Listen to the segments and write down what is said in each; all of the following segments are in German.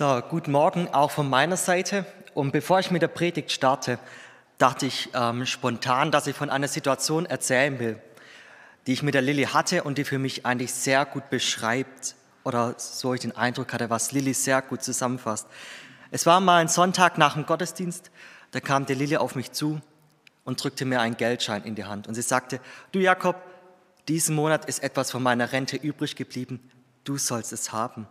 So, guten Morgen auch von meiner Seite. Und bevor ich mit der Predigt starte, dachte ich ähm, spontan, dass ich von einer Situation erzählen will, die ich mit der Lilly hatte und die für mich eigentlich sehr gut beschreibt oder so ich den Eindruck hatte, was Lilly sehr gut zusammenfasst. Es war mal ein Sonntag nach dem Gottesdienst, da kam die Lilly auf mich zu und drückte mir einen Geldschein in die Hand und sie sagte, du Jakob, diesen Monat ist etwas von meiner Rente übrig geblieben, du sollst es haben.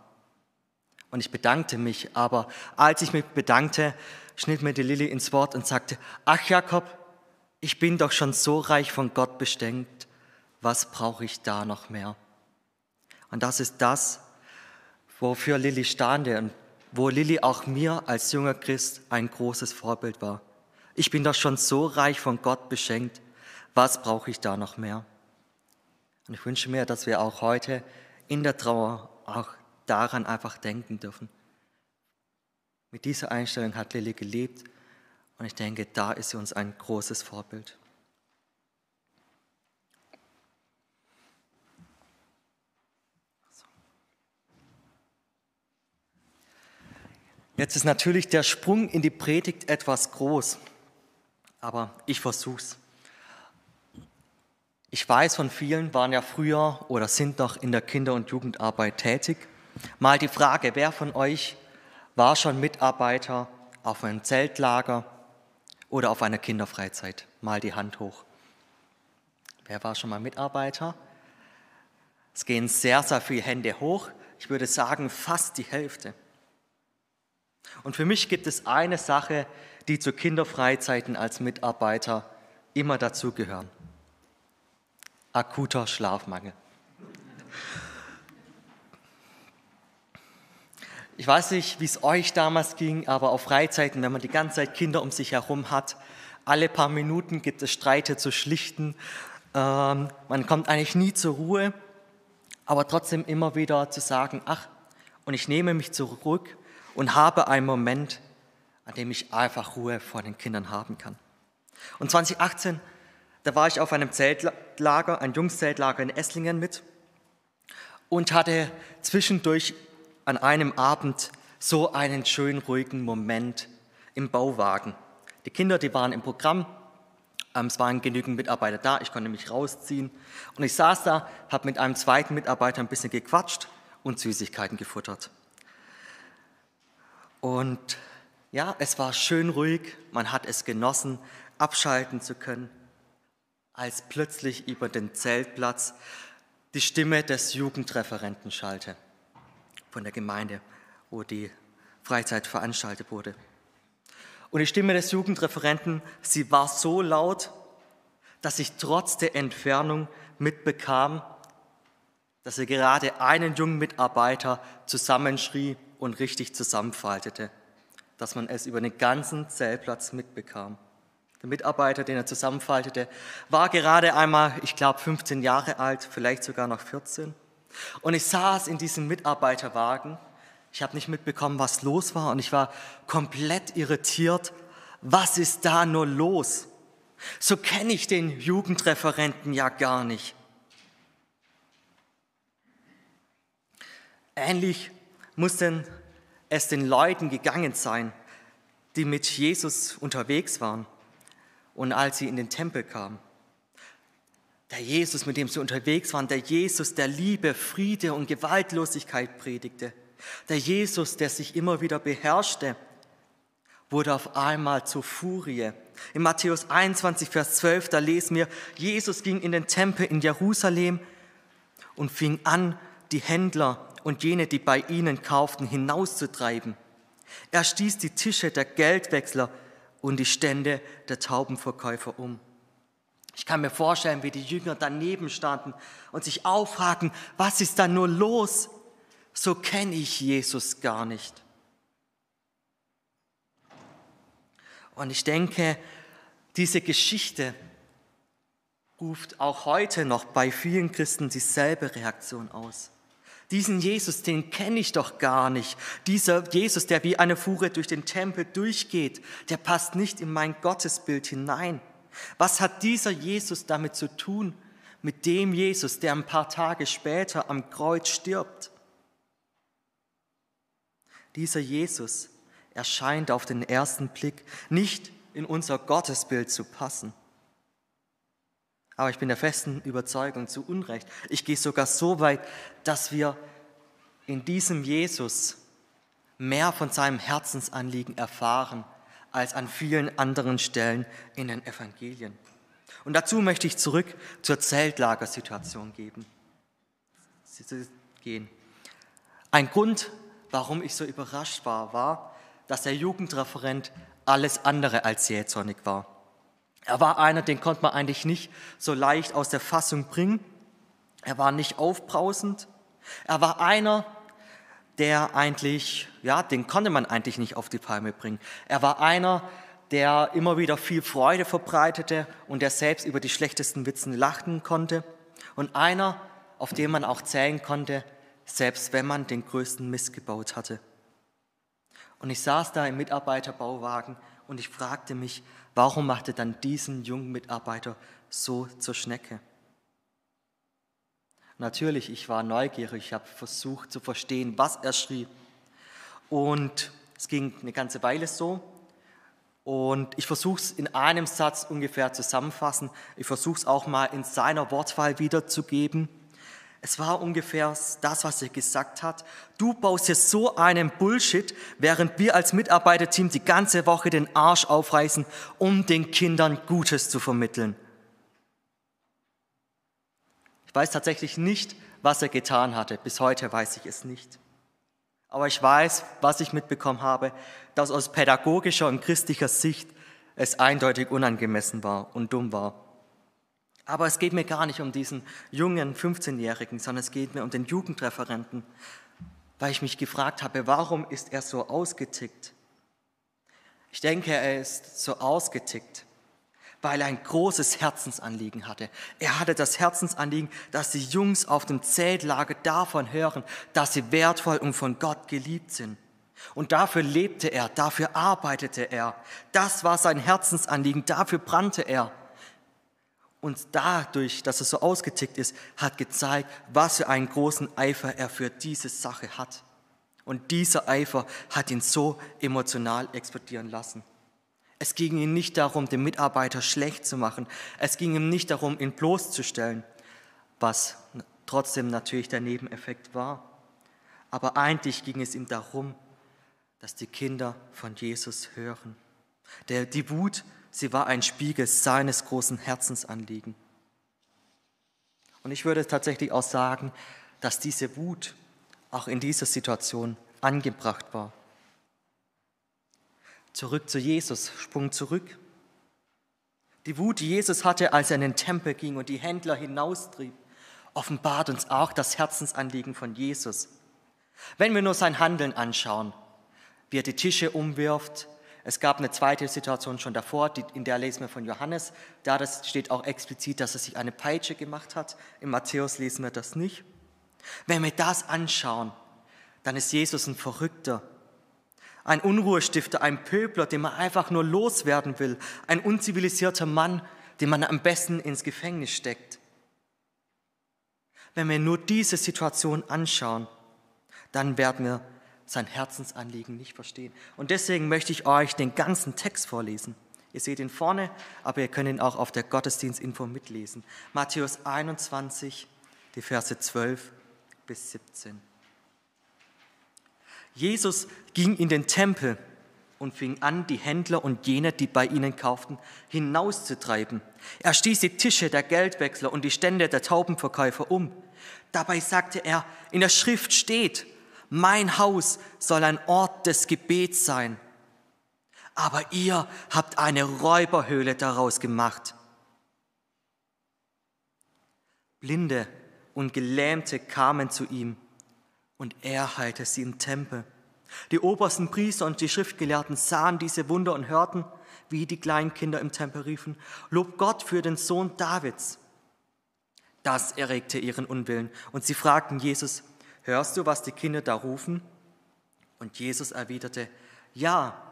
Und ich bedankte mich, aber als ich mich bedankte, schnitt mir die Lilly ins Wort und sagte, ach Jakob, ich bin doch schon so reich von Gott bestenkt, was brauche ich da noch mehr? Und das ist das, wofür Lilly stande und wo Lilly auch mir als junger Christ ein großes Vorbild war. Ich bin doch schon so reich von Gott beschenkt, was brauche ich da noch mehr? Und ich wünsche mir, dass wir auch heute in der Trauer auch daran einfach denken dürfen. Mit dieser Einstellung hat Lilly gelebt und ich denke, da ist sie uns ein großes Vorbild. Jetzt ist natürlich der Sprung in die Predigt etwas groß, aber ich versuch's. Ich weiß von vielen, waren ja früher oder sind noch in der Kinder- und Jugendarbeit tätig. Mal die Frage, wer von euch war schon Mitarbeiter auf einem Zeltlager oder auf einer Kinderfreizeit? Mal die Hand hoch. Wer war schon mal Mitarbeiter? Es gehen sehr, sehr viele Hände hoch. Ich würde sagen, fast die Hälfte. Und für mich gibt es eine Sache, die zu Kinderfreizeiten als Mitarbeiter immer dazugehören akuter Schlafmangel. Ich weiß nicht, wie es euch damals ging, aber auf Freizeiten, wenn man die ganze Zeit Kinder um sich herum hat, alle paar Minuten gibt es Streite zu schlichten. Ähm, man kommt eigentlich nie zur Ruhe, aber trotzdem immer wieder zu sagen, ach, und ich nehme mich zurück und habe einen Moment, an dem ich einfach Ruhe vor den Kindern haben kann. Und 2018 da war ich auf einem Zeltlager, ein Jungszeltlager in Esslingen mit und hatte zwischendurch an einem Abend so einen schönen ruhigen Moment im Bauwagen. Die Kinder, die waren im Programm, ähm, es waren genügend Mitarbeiter da, ich konnte mich rausziehen. Und ich saß da, habe mit einem zweiten Mitarbeiter ein bisschen gequatscht und Süßigkeiten gefuttert. Und ja, es war schön ruhig, man hat es genossen, abschalten zu können als plötzlich über den Zeltplatz die Stimme des Jugendreferenten schallte von der Gemeinde, wo die Freizeit veranstaltet wurde. Und die Stimme des Jugendreferenten, sie war so laut, dass ich trotz der Entfernung mitbekam, dass er gerade einen jungen Mitarbeiter zusammenschrie und richtig zusammenfaltete, dass man es über den ganzen Zeltplatz mitbekam. Der Mitarbeiter, den er zusammenfaltete, war gerade einmal, ich glaube, 15 Jahre alt, vielleicht sogar noch 14. Und ich saß in diesem Mitarbeiterwagen. Ich habe nicht mitbekommen, was los war und ich war komplett irritiert. Was ist da nur los? So kenne ich den Jugendreferenten ja gar nicht. Ähnlich muss denn es den Leuten gegangen sein, die mit Jesus unterwegs waren und als sie in den Tempel kamen. Der Jesus, mit dem sie unterwegs waren, der Jesus, der Liebe, Friede und Gewaltlosigkeit predigte, der Jesus, der sich immer wieder beherrschte, wurde auf einmal zur Furie. In Matthäus 21, Vers 12, da lesen wir, Jesus ging in den Tempel in Jerusalem und fing an, die Händler und jene, die bei ihnen kauften, hinauszutreiben. Er stieß die Tische der Geldwechsler und die Stände der Taubenverkäufer um. Ich kann mir vorstellen, wie die Jünger daneben standen und sich auffragen, was ist da nur los? So kenne ich Jesus gar nicht. Und ich denke, diese Geschichte ruft auch heute noch bei vielen Christen dieselbe Reaktion aus. Diesen Jesus, den kenne ich doch gar nicht. Dieser Jesus, der wie eine Fuhre durch den Tempel durchgeht, der passt nicht in mein Gottesbild hinein. Was hat dieser Jesus damit zu tun, mit dem Jesus, der ein paar Tage später am Kreuz stirbt? Dieser Jesus erscheint auf den ersten Blick nicht in unser Gottesbild zu passen. Aber ich bin der festen Überzeugung zu Unrecht. Ich gehe sogar so weit, dass wir in diesem Jesus mehr von seinem Herzensanliegen erfahren als an vielen anderen Stellen in den Evangelien. Und dazu möchte ich zurück zur Zeltlagersituation geben. Gehen. Ein Grund, warum ich so überrascht war, war, dass der Jugendreferent alles andere als jähzornig war. Er war einer, den konnte man eigentlich nicht so leicht aus der Fassung bringen. Er war nicht aufbrausend. Er war einer, der eigentlich, ja, den konnte man eigentlich nicht auf die Palme bringen. Er war einer, der immer wieder viel Freude verbreitete und der selbst über die schlechtesten Witzen lachen konnte. Und einer, auf den man auch zählen konnte, selbst wenn man den größten Mist gebaut hatte. Und ich saß da im Mitarbeiterbauwagen und ich fragte mich, warum machte dann diesen jungen Mitarbeiter so zur Schnecke? Natürlich, ich war neugierig, ich habe versucht zu verstehen, was er schrieb. Und es ging eine ganze Weile so. Und ich versuche es in einem Satz ungefähr zusammenfassen. Ich versuche es auch mal in seiner Wortwahl wiederzugeben. Es war ungefähr das, was er gesagt hat. Du baust hier so einen Bullshit, während wir als Mitarbeiterteam die ganze Woche den Arsch aufreißen, um den Kindern Gutes zu vermitteln. Ich weiß tatsächlich nicht, was er getan hatte. Bis heute weiß ich es nicht. Aber ich weiß, was ich mitbekommen habe, dass aus pädagogischer und christlicher Sicht es eindeutig unangemessen war und dumm war. Aber es geht mir gar nicht um diesen jungen 15-Jährigen, sondern es geht mir um den Jugendreferenten, weil ich mich gefragt habe, warum ist er so ausgetickt? Ich denke, er ist so ausgetickt, weil er ein großes Herzensanliegen hatte. Er hatte das Herzensanliegen, dass die Jungs auf dem Zeltlager davon hören, dass sie wertvoll und von Gott geliebt sind. Und dafür lebte er, dafür arbeitete er. Das war sein Herzensanliegen, dafür brannte er. Und dadurch, dass er so ausgetickt ist, hat gezeigt, was für einen großen Eifer er für diese Sache hat. Und dieser Eifer hat ihn so emotional explodieren lassen. Es ging ihm nicht darum, den Mitarbeiter schlecht zu machen. Es ging ihm nicht darum, ihn bloßzustellen, was trotzdem natürlich der Nebeneffekt war. Aber eigentlich ging es ihm darum, dass die Kinder von Jesus hören. Der, die Wut Sie war ein Spiegel seines großen Herzensanliegen. Und ich würde tatsächlich auch sagen, dass diese Wut auch in dieser Situation angebracht war. Zurück zu Jesus, Sprung zurück. Die Wut, die Jesus hatte, als er in den Tempel ging und die Händler hinaustrieb, offenbart uns auch das Herzensanliegen von Jesus. Wenn wir nur sein Handeln anschauen, wie er die Tische umwirft, es gab eine zweite Situation schon davor, in der lesen wir von Johannes. Da das steht auch explizit, dass er sich eine Peitsche gemacht hat. In Matthäus lesen wir das nicht. Wenn wir das anschauen, dann ist Jesus ein Verrückter, ein Unruhestifter, ein Pöbler, den man einfach nur loswerden will, ein unzivilisierter Mann, den man am besten ins Gefängnis steckt. Wenn wir nur diese Situation anschauen, dann werden wir sein Herzensanliegen nicht verstehen. Und deswegen möchte ich euch den ganzen Text vorlesen. Ihr seht ihn vorne, aber ihr könnt ihn auch auf der Gottesdienstinfo mitlesen. Matthäus 21, die Verse 12 bis 17. Jesus ging in den Tempel und fing an, die Händler und jene, die bei ihnen kauften, hinauszutreiben. Er stieß die Tische der Geldwechsler und die Stände der Taubenverkäufer um. Dabei sagte er, in der Schrift steht, mein Haus soll ein Ort des Gebets sein. Aber ihr habt eine Räuberhöhle daraus gemacht. Blinde und Gelähmte kamen zu ihm und er heilte sie im Tempel. Die obersten Priester und die Schriftgelehrten sahen diese Wunder und hörten, wie die kleinen Kinder im Tempel riefen, Lob Gott für den Sohn Davids. Das erregte ihren Unwillen und sie fragten Jesus, hörst du, was die Kinder da rufen? Und Jesus erwiderte, ja,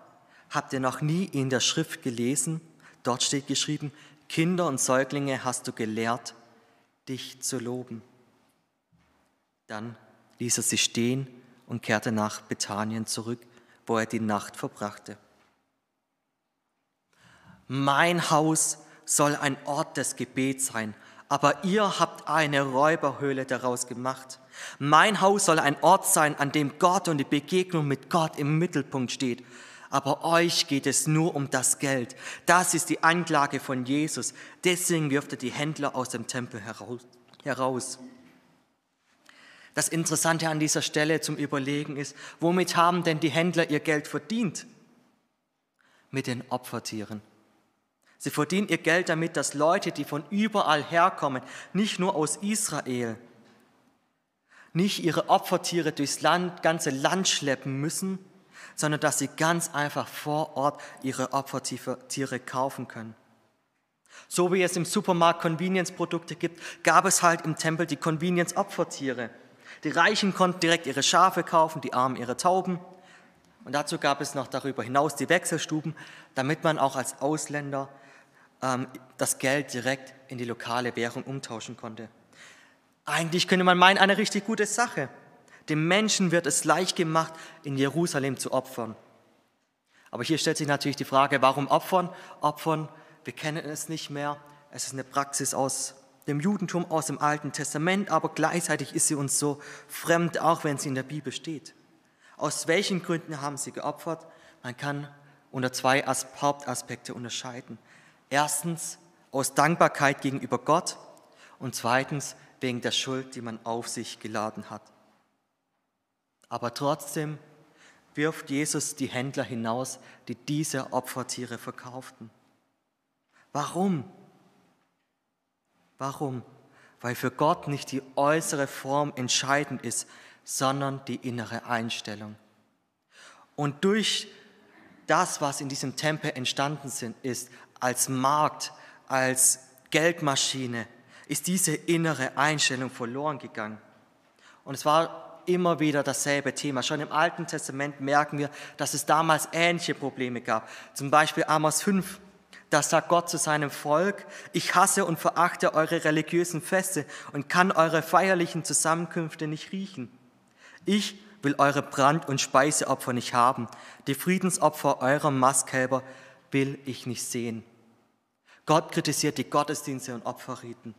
habt ihr noch nie in der Schrift gelesen? Dort steht geschrieben, Kinder und Säuglinge hast du gelehrt, dich zu loben. Dann ließ er sie stehen und kehrte nach Bethanien zurück, wo er die Nacht verbrachte. Mein Haus soll ein Ort des Gebets sein, aber ihr habt eine Räuberhöhle daraus gemacht. Mein Haus soll ein Ort sein, an dem Gott und die Begegnung mit Gott im Mittelpunkt steht. Aber euch geht es nur um das Geld. Das ist die Anklage von Jesus. Deswegen wirft er die Händler aus dem Tempel heraus. Das Interessante an dieser Stelle zum Überlegen ist, womit haben denn die Händler ihr Geld verdient? Mit den Opfertieren. Sie verdienen ihr Geld damit, dass Leute, die von überall herkommen, nicht nur aus Israel, nicht ihre Opfertiere durchs Land, ganze Land schleppen müssen, sondern dass sie ganz einfach vor Ort ihre Opfertiere kaufen können. So wie es im Supermarkt Convenience-Produkte gibt, gab es halt im Tempel die Convenience-Opfertiere. Die Reichen konnten direkt ihre Schafe kaufen, die Armen ihre Tauben. Und dazu gab es noch darüber hinaus die Wechselstuben, damit man auch als Ausländer ähm, das Geld direkt in die lokale Währung umtauschen konnte. Eigentlich könnte man meinen, eine richtig gute Sache. Dem Menschen wird es leicht gemacht, in Jerusalem zu opfern. Aber hier stellt sich natürlich die Frage, warum opfern? Opfern, wir kennen es nicht mehr. Es ist eine Praxis aus dem Judentum, aus dem Alten Testament, aber gleichzeitig ist sie uns so fremd, auch wenn sie in der Bibel steht. Aus welchen Gründen haben sie geopfert? Man kann unter zwei Hauptaspekte unterscheiden. Erstens aus Dankbarkeit gegenüber Gott und zweitens wegen der Schuld, die man auf sich geladen hat. Aber trotzdem wirft Jesus die Händler hinaus, die diese Opfertiere verkauften. Warum? Warum? Weil für Gott nicht die äußere Form entscheidend ist, sondern die innere Einstellung. Und durch das, was in diesem Tempel entstanden ist, als Markt, als Geldmaschine, ist diese innere Einstellung verloren gegangen. Und es war immer wieder dasselbe Thema. Schon im Alten Testament merken wir, dass es damals ähnliche Probleme gab. Zum Beispiel Amos 5, da sagt Gott zu seinem Volk, ich hasse und verachte eure religiösen Feste und kann eure feierlichen Zusammenkünfte nicht riechen. Ich will eure Brand- und Speiseopfer nicht haben. Die Friedensopfer eurer Mastkälber will ich nicht sehen. Gott kritisiert die Gottesdienste und Opferriten.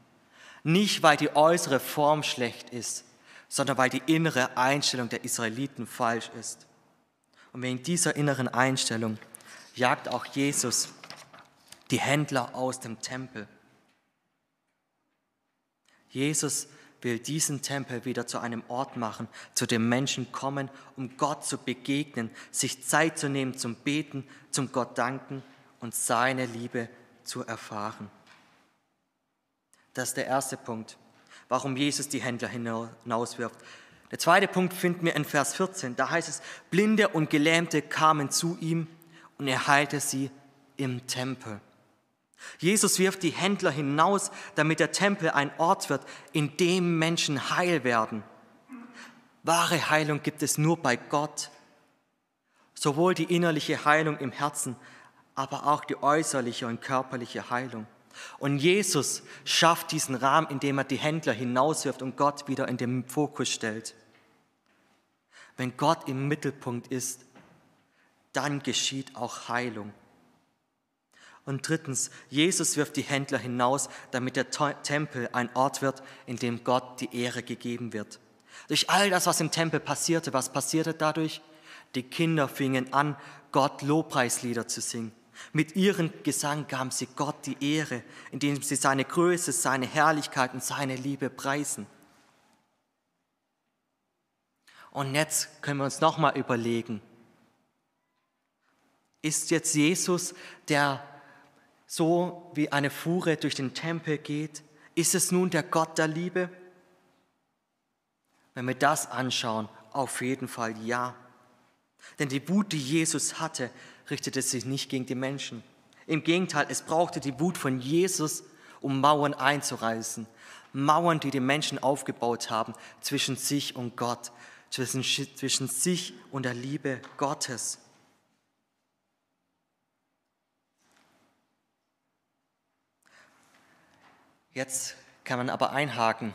Nicht, weil die äußere Form schlecht ist, sondern weil die innere Einstellung der Israeliten falsch ist. Und wegen dieser inneren Einstellung jagt auch Jesus die Händler aus dem Tempel. Jesus will diesen Tempel wieder zu einem Ort machen, zu dem Menschen kommen, um Gott zu begegnen, sich Zeit zu nehmen zum Beten, zum Gott danken und seine Liebe zu erfahren. Das ist der erste Punkt, warum Jesus die Händler hinauswirft. Der zweite Punkt finden wir in Vers 14. Da heißt es, Blinde und Gelähmte kamen zu ihm und er heilte sie im Tempel. Jesus wirft die Händler hinaus, damit der Tempel ein Ort wird, in dem Menschen heil werden. Wahre Heilung gibt es nur bei Gott. Sowohl die innerliche Heilung im Herzen, aber auch die äußerliche und körperliche Heilung. Und Jesus schafft diesen Rahmen, indem er die Händler hinauswirft und Gott wieder in den Fokus stellt. Wenn Gott im Mittelpunkt ist, dann geschieht auch Heilung. Und drittens, Jesus wirft die Händler hinaus, damit der Tempel ein Ort wird, in dem Gott die Ehre gegeben wird. Durch all das, was im Tempel passierte, was passierte dadurch? Die Kinder fingen an, Gott Lobpreislieder zu singen. Mit ihrem Gesang gaben sie Gott die Ehre, indem sie seine Größe, seine Herrlichkeit und seine Liebe preisen. Und jetzt können wir uns nochmal überlegen, ist jetzt Jesus, der so wie eine Fuhre durch den Tempel geht, ist es nun der Gott der Liebe? Wenn wir das anschauen, auf jeden Fall ja. Denn die Wut, die Jesus hatte, richtete sich nicht gegen die Menschen. Im Gegenteil, es brauchte die Wut von Jesus, um Mauern einzureißen. Mauern, die die Menschen aufgebaut haben zwischen sich und Gott, zwischen, zwischen sich und der Liebe Gottes. Jetzt kann man aber einhaken.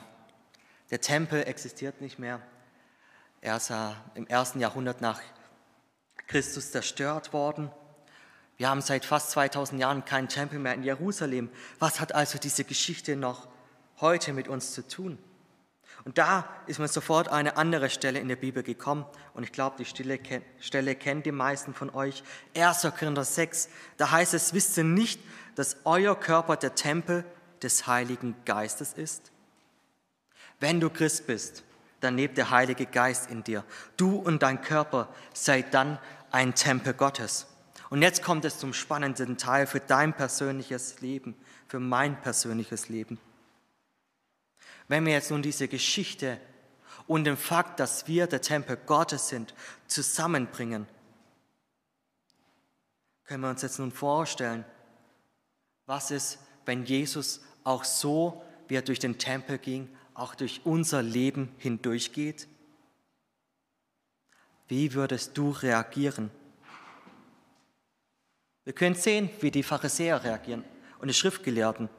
Der Tempel existiert nicht mehr. Er ist im ersten Jahrhundert nach Christus zerstört worden. Wir haben seit fast 2000 Jahren keinen Tempel mehr in Jerusalem. Was hat also diese Geschichte noch heute mit uns zu tun? Und da ist mir sofort eine andere Stelle in der Bibel gekommen. Und ich glaube, die Stelle kennt die meisten von euch. 1. Korinther 6, da heißt es, wisst ihr nicht, dass euer Körper der Tempel des Heiligen Geistes ist? Wenn du Christ bist, dann lebt der Heilige Geist in dir. Du und dein Körper seid dann ein Tempel Gottes. Und jetzt kommt es zum spannenden Teil für dein persönliches Leben, für mein persönliches Leben. Wenn wir jetzt nun diese Geschichte und den Fakt, dass wir der Tempel Gottes sind, zusammenbringen, können wir uns jetzt nun vorstellen, was ist, wenn Jesus auch so, wie er durch den Tempel ging, auch durch unser Leben hindurchgeht? Wie würdest du reagieren? Wir können sehen, wie die Pharisäer reagieren und die Schriftgelehrten.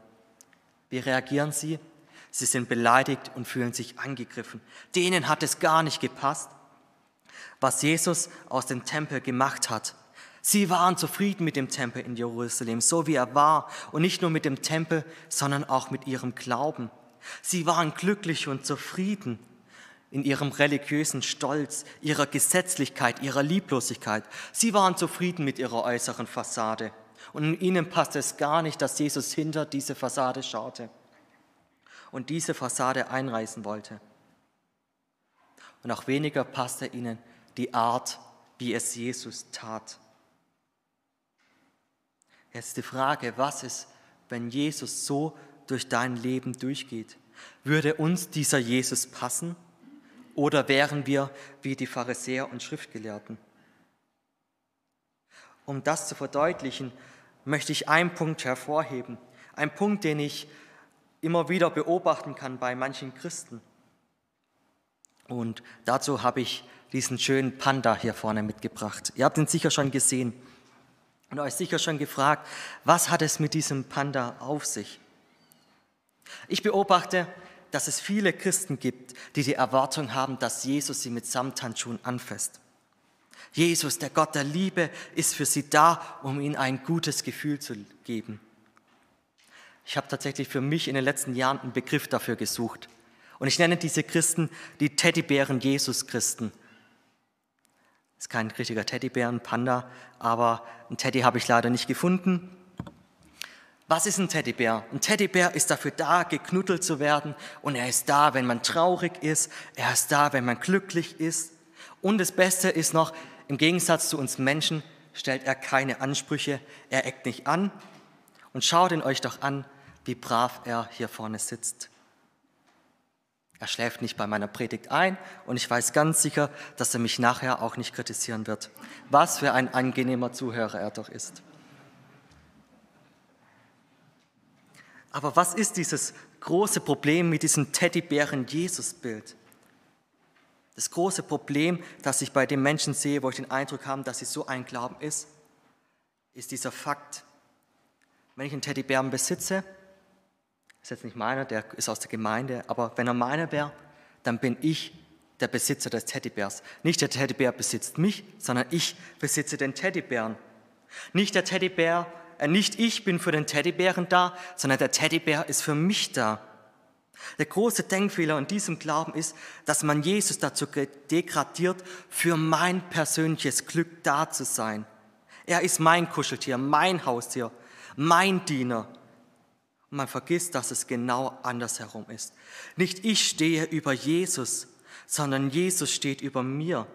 Wie reagieren sie? Sie sind beleidigt und fühlen sich angegriffen. Denen hat es gar nicht gepasst, was Jesus aus dem Tempel gemacht hat. Sie waren zufrieden mit dem Tempel in Jerusalem, so wie er war, und nicht nur mit dem Tempel, sondern auch mit ihrem Glauben. Sie waren glücklich und zufrieden in ihrem religiösen Stolz, ihrer Gesetzlichkeit, ihrer Lieblosigkeit. Sie waren zufrieden mit ihrer äußeren Fassade. Und ihnen passte es gar nicht, dass Jesus hinter diese Fassade schaute und diese Fassade einreißen wollte. Und auch weniger passte ihnen die Art, wie es Jesus tat. Jetzt die Frage, was ist, wenn Jesus so durch dein Leben durchgeht? Würde uns dieser Jesus passen oder wären wir wie die Pharisäer und Schriftgelehrten? Um das zu verdeutlichen, möchte ich einen Punkt hervorheben. Ein Punkt, den ich immer wieder beobachten kann bei manchen Christen. Und dazu habe ich diesen schönen Panda hier vorne mitgebracht. Ihr habt ihn sicher schon gesehen und euch sicher schon gefragt, was hat es mit diesem Panda auf sich? Ich beobachte, dass es viele Christen gibt, die die Erwartung haben, dass Jesus sie mit Samthandschuhen anfasst. Jesus, der Gott der Liebe, ist für sie da, um ihnen ein gutes Gefühl zu geben. Ich habe tatsächlich für mich in den letzten Jahren einen Begriff dafür gesucht. Und ich nenne diese Christen die Teddybären Jesus-Christen. Ist kein richtiger Teddybär, ein Panda, aber ein Teddy habe ich leider nicht gefunden. Was ist ein Teddybär? Ein Teddybär ist dafür da, geknuddelt zu werden und er ist da, wenn man traurig ist, er ist da, wenn man glücklich ist. Und das Beste ist noch, im Gegensatz zu uns Menschen stellt er keine Ansprüche, er eckt nicht an. Und schaut ihn euch doch an, wie brav er hier vorne sitzt. Er schläft nicht bei meiner Predigt ein und ich weiß ganz sicher, dass er mich nachher auch nicht kritisieren wird. Was für ein angenehmer Zuhörer er doch ist. Aber was ist dieses große Problem mit diesem Teddybären-Jesus-Bild? Das große Problem, das ich bei den Menschen sehe, wo ich den Eindruck habe, dass sie so ein Glauben ist, ist dieser Fakt. Wenn ich einen Teddybären besitze, ist jetzt nicht meiner, der ist aus der Gemeinde, aber wenn er meiner wäre, dann bin ich der Besitzer des Teddybärs. Nicht der Teddybär besitzt mich, sondern ich besitze den Teddybären. Nicht der Teddybär, äh, nicht ich bin für den Teddybären da, sondern der Teddybär ist für mich da. Der große Denkfehler in diesem Glauben ist, dass man Jesus dazu degradiert, für mein persönliches Glück da zu sein. Er ist mein Kuscheltier, mein Haustier, mein Diener. Man vergisst, dass es genau andersherum ist. Nicht ich stehe über Jesus, sondern Jesus steht über mir.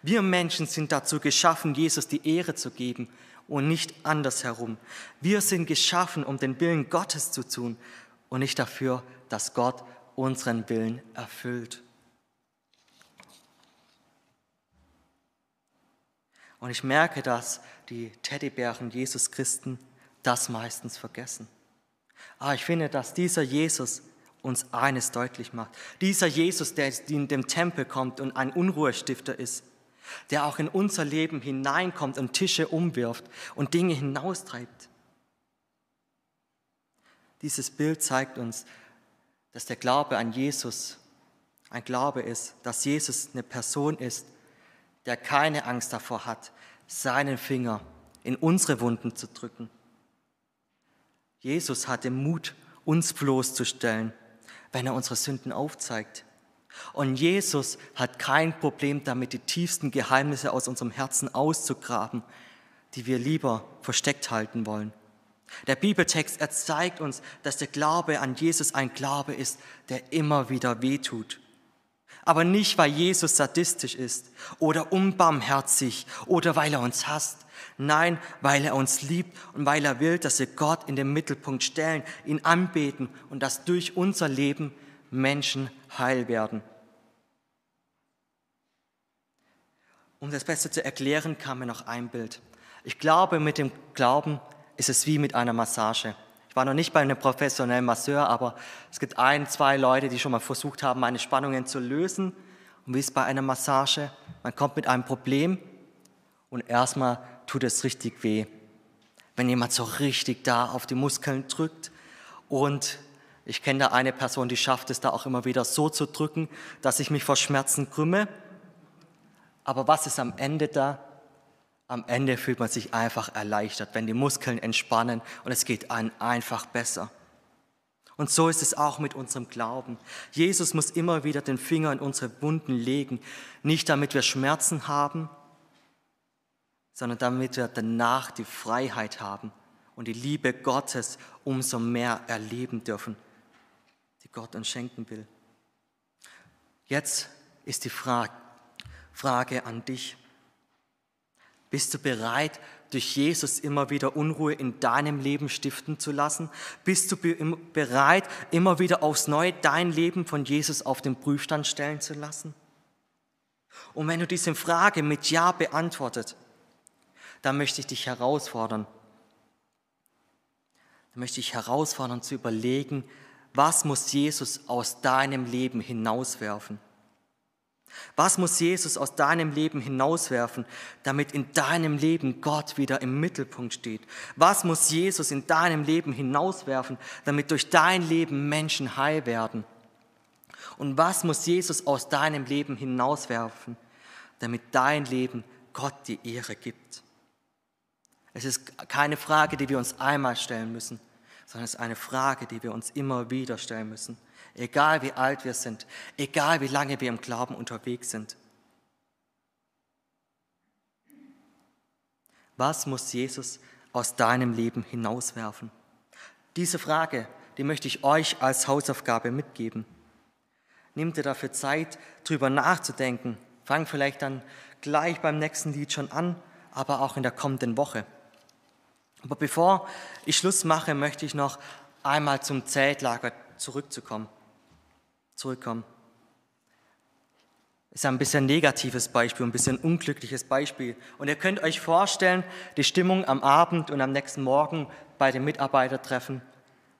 Wir Menschen sind dazu geschaffen, Jesus die Ehre zu geben und nicht andersherum. Wir sind geschaffen, um den Willen Gottes zu tun und nicht dafür, dass Gott unseren Willen erfüllt. Und ich merke, dass die Teddybären Jesus Christen das meistens vergessen. Aber ah, ich finde, dass dieser Jesus uns eines deutlich macht. Dieser Jesus, der in dem Tempel kommt und ein Unruhestifter ist, der auch in unser Leben hineinkommt und Tische umwirft und Dinge hinaustreibt. Dieses Bild zeigt uns, dass der Glaube an Jesus Ein Glaube ist, dass Jesus eine Person ist, der keine Angst davor hat, seinen Finger in unsere Wunden zu drücken. Jesus hat den Mut, uns bloßzustellen, wenn er unsere Sünden aufzeigt. Und Jesus hat kein Problem damit, die tiefsten Geheimnisse aus unserem Herzen auszugraben, die wir lieber versteckt halten wollen. Der Bibeltext, er zeigt uns, dass der Glaube an Jesus ein Glaube ist, der immer wieder wehtut. Aber nicht, weil Jesus sadistisch ist oder unbarmherzig oder weil er uns hasst. Nein, weil er uns liebt und weil er will, dass wir Gott in den Mittelpunkt stellen, ihn anbeten und dass durch unser Leben Menschen heil werden. Um das besser zu erklären, kam mir noch ein Bild. Ich glaube, mit dem Glauben ist es wie mit einer Massage. Ich war noch nicht bei einem professionellen Masseur, aber es gibt ein, zwei Leute, die schon mal versucht haben, meine Spannungen zu lösen. Und wie ist bei einer Massage? Man kommt mit einem Problem und erstmal tut es richtig weh. Wenn jemand so richtig da auf die Muskeln drückt und ich kenne da eine Person, die schafft es da auch immer wieder so zu drücken, dass ich mich vor Schmerzen krümme. Aber was ist am Ende da? Am Ende fühlt man sich einfach erleichtert, wenn die Muskeln entspannen und es geht einem einfach besser. Und so ist es auch mit unserem Glauben. Jesus muss immer wieder den Finger in unsere Wunden legen, nicht damit wir Schmerzen haben, sondern damit wir danach die Freiheit haben und die Liebe Gottes umso mehr erleben dürfen, die Gott uns schenken will. Jetzt ist die Frage, Frage an dich. Bist du bereit, durch Jesus immer wieder Unruhe in deinem Leben stiften zu lassen? Bist du bereit, immer wieder aufs Neue dein Leben von Jesus auf den Prüfstand stellen zu lassen? Und wenn du diese Frage mit Ja beantwortet, dann möchte ich dich herausfordern. Dann möchte ich herausfordern zu überlegen, was muss Jesus aus deinem Leben hinauswerfen? Was muss Jesus aus deinem Leben hinauswerfen, damit in deinem Leben Gott wieder im Mittelpunkt steht? Was muss Jesus in deinem Leben hinauswerfen, damit durch dein Leben Menschen heil werden? Und was muss Jesus aus deinem Leben hinauswerfen, damit dein Leben Gott die Ehre gibt? Es ist keine Frage, die wir uns einmal stellen müssen, sondern es ist eine Frage, die wir uns immer wieder stellen müssen egal wie alt wir sind, egal wie lange wir im Glauben unterwegs sind. Was muss Jesus aus deinem Leben hinauswerfen? Diese Frage, die möchte ich euch als Hausaufgabe mitgeben. Nimm dir dafür Zeit, drüber nachzudenken. Fang vielleicht dann gleich beim nächsten Lied schon an, aber auch in der kommenden Woche. Aber bevor ich Schluss mache, möchte ich noch einmal zum Zeltlager zurückzukommen zurückkommen. Ist ein bisschen negatives Beispiel, ein bisschen unglückliches Beispiel. Und ihr könnt euch vorstellen, die Stimmung am Abend und am nächsten Morgen bei den Mitarbeitertreffen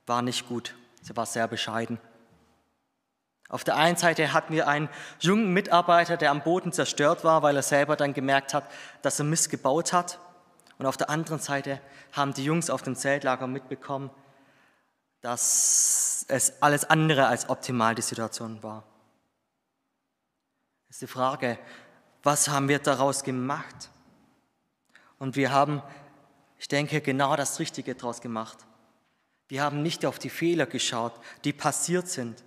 war nicht gut. Sie war sehr bescheiden. Auf der einen Seite hatten wir einen jungen Mitarbeiter, der am Boden zerstört war, weil er selber dann gemerkt hat, dass er Mist gebaut hat. Und auf der anderen Seite haben die Jungs auf dem Zeltlager mitbekommen, dass es alles andere als optimal die Situation war. Es ist die Frage, was haben wir daraus gemacht? Und wir haben, ich denke, genau das Richtige daraus gemacht. Wir haben nicht auf die Fehler geschaut, die passiert sind,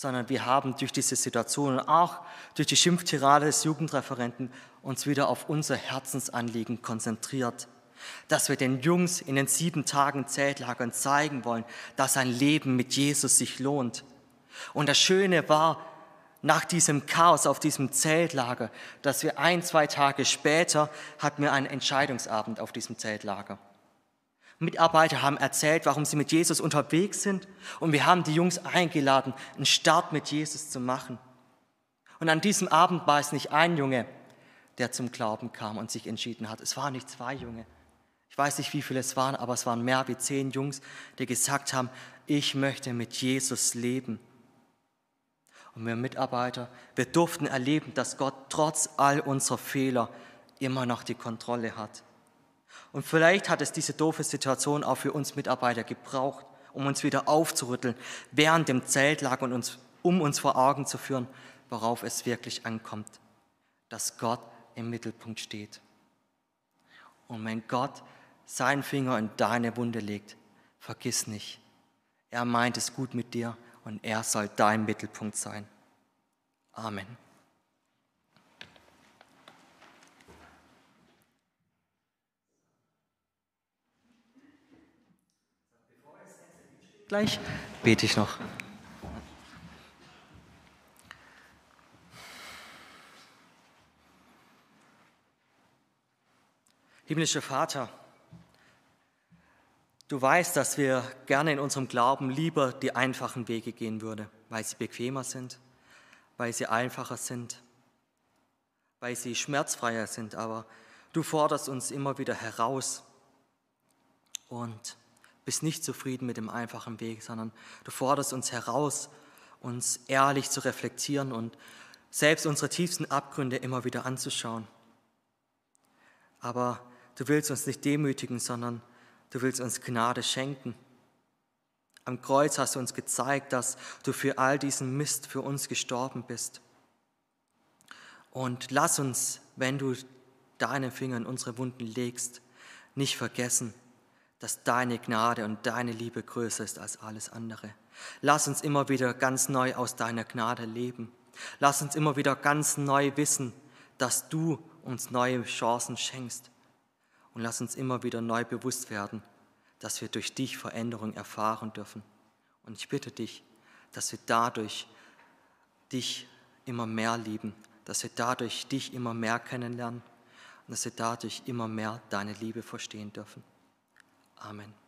sondern wir haben durch diese Situation und auch durch die Schimpftirade des Jugendreferenten uns wieder auf unser Herzensanliegen konzentriert dass wir den Jungs in den sieben Tagen Zeltlagern zeigen wollen, dass ein Leben mit Jesus sich lohnt. Und das Schöne war, nach diesem Chaos auf diesem Zeltlager, dass wir ein, zwei Tage später hatten wir einen Entscheidungsabend auf diesem Zeltlager. Mitarbeiter haben erzählt, warum sie mit Jesus unterwegs sind und wir haben die Jungs eingeladen, einen Start mit Jesus zu machen. Und an diesem Abend war es nicht ein Junge, der zum Glauben kam und sich entschieden hat. Es waren nicht zwei Junge. Ich weiß nicht, wie viele es waren, aber es waren mehr wie zehn Jungs, die gesagt haben, ich möchte mit Jesus leben. Und wir Mitarbeiter, wir durften erleben, dass Gott trotz all unserer Fehler immer noch die Kontrolle hat. Und vielleicht hat es diese doofe Situation auch für uns Mitarbeiter gebraucht, um uns wieder aufzurütteln während dem Zeltlager und uns um uns vor Augen zu führen, worauf es wirklich ankommt, dass Gott im Mittelpunkt steht. Und wenn Gott seinen Finger in deine Wunde legt, vergiss nicht, er meint es gut mit dir und er soll dein Mittelpunkt sein. Amen. Gleich bete ich noch. Himmlischer Vater, du weißt, dass wir gerne in unserem Glauben lieber die einfachen Wege gehen würden, weil sie bequemer sind, weil sie einfacher sind, weil sie schmerzfreier sind. Aber du forderst uns immer wieder heraus und bist nicht zufrieden mit dem einfachen Weg, sondern du forderst uns heraus, uns ehrlich zu reflektieren und selbst unsere tiefsten Abgründe immer wieder anzuschauen. Aber Du willst uns nicht demütigen, sondern du willst uns Gnade schenken. Am Kreuz hast du uns gezeigt, dass du für all diesen Mist für uns gestorben bist. Und lass uns, wenn du deine Finger in unsere Wunden legst, nicht vergessen, dass deine Gnade und deine Liebe größer ist als alles andere. Lass uns immer wieder ganz neu aus deiner Gnade leben. Lass uns immer wieder ganz neu wissen, dass du uns neue Chancen schenkst und lass uns immer wieder neu bewusst werden, dass wir durch dich Veränderung erfahren dürfen. Und ich bitte dich, dass wir dadurch dich immer mehr lieben, dass wir dadurch dich immer mehr kennenlernen und dass wir dadurch immer mehr deine Liebe verstehen dürfen. Amen.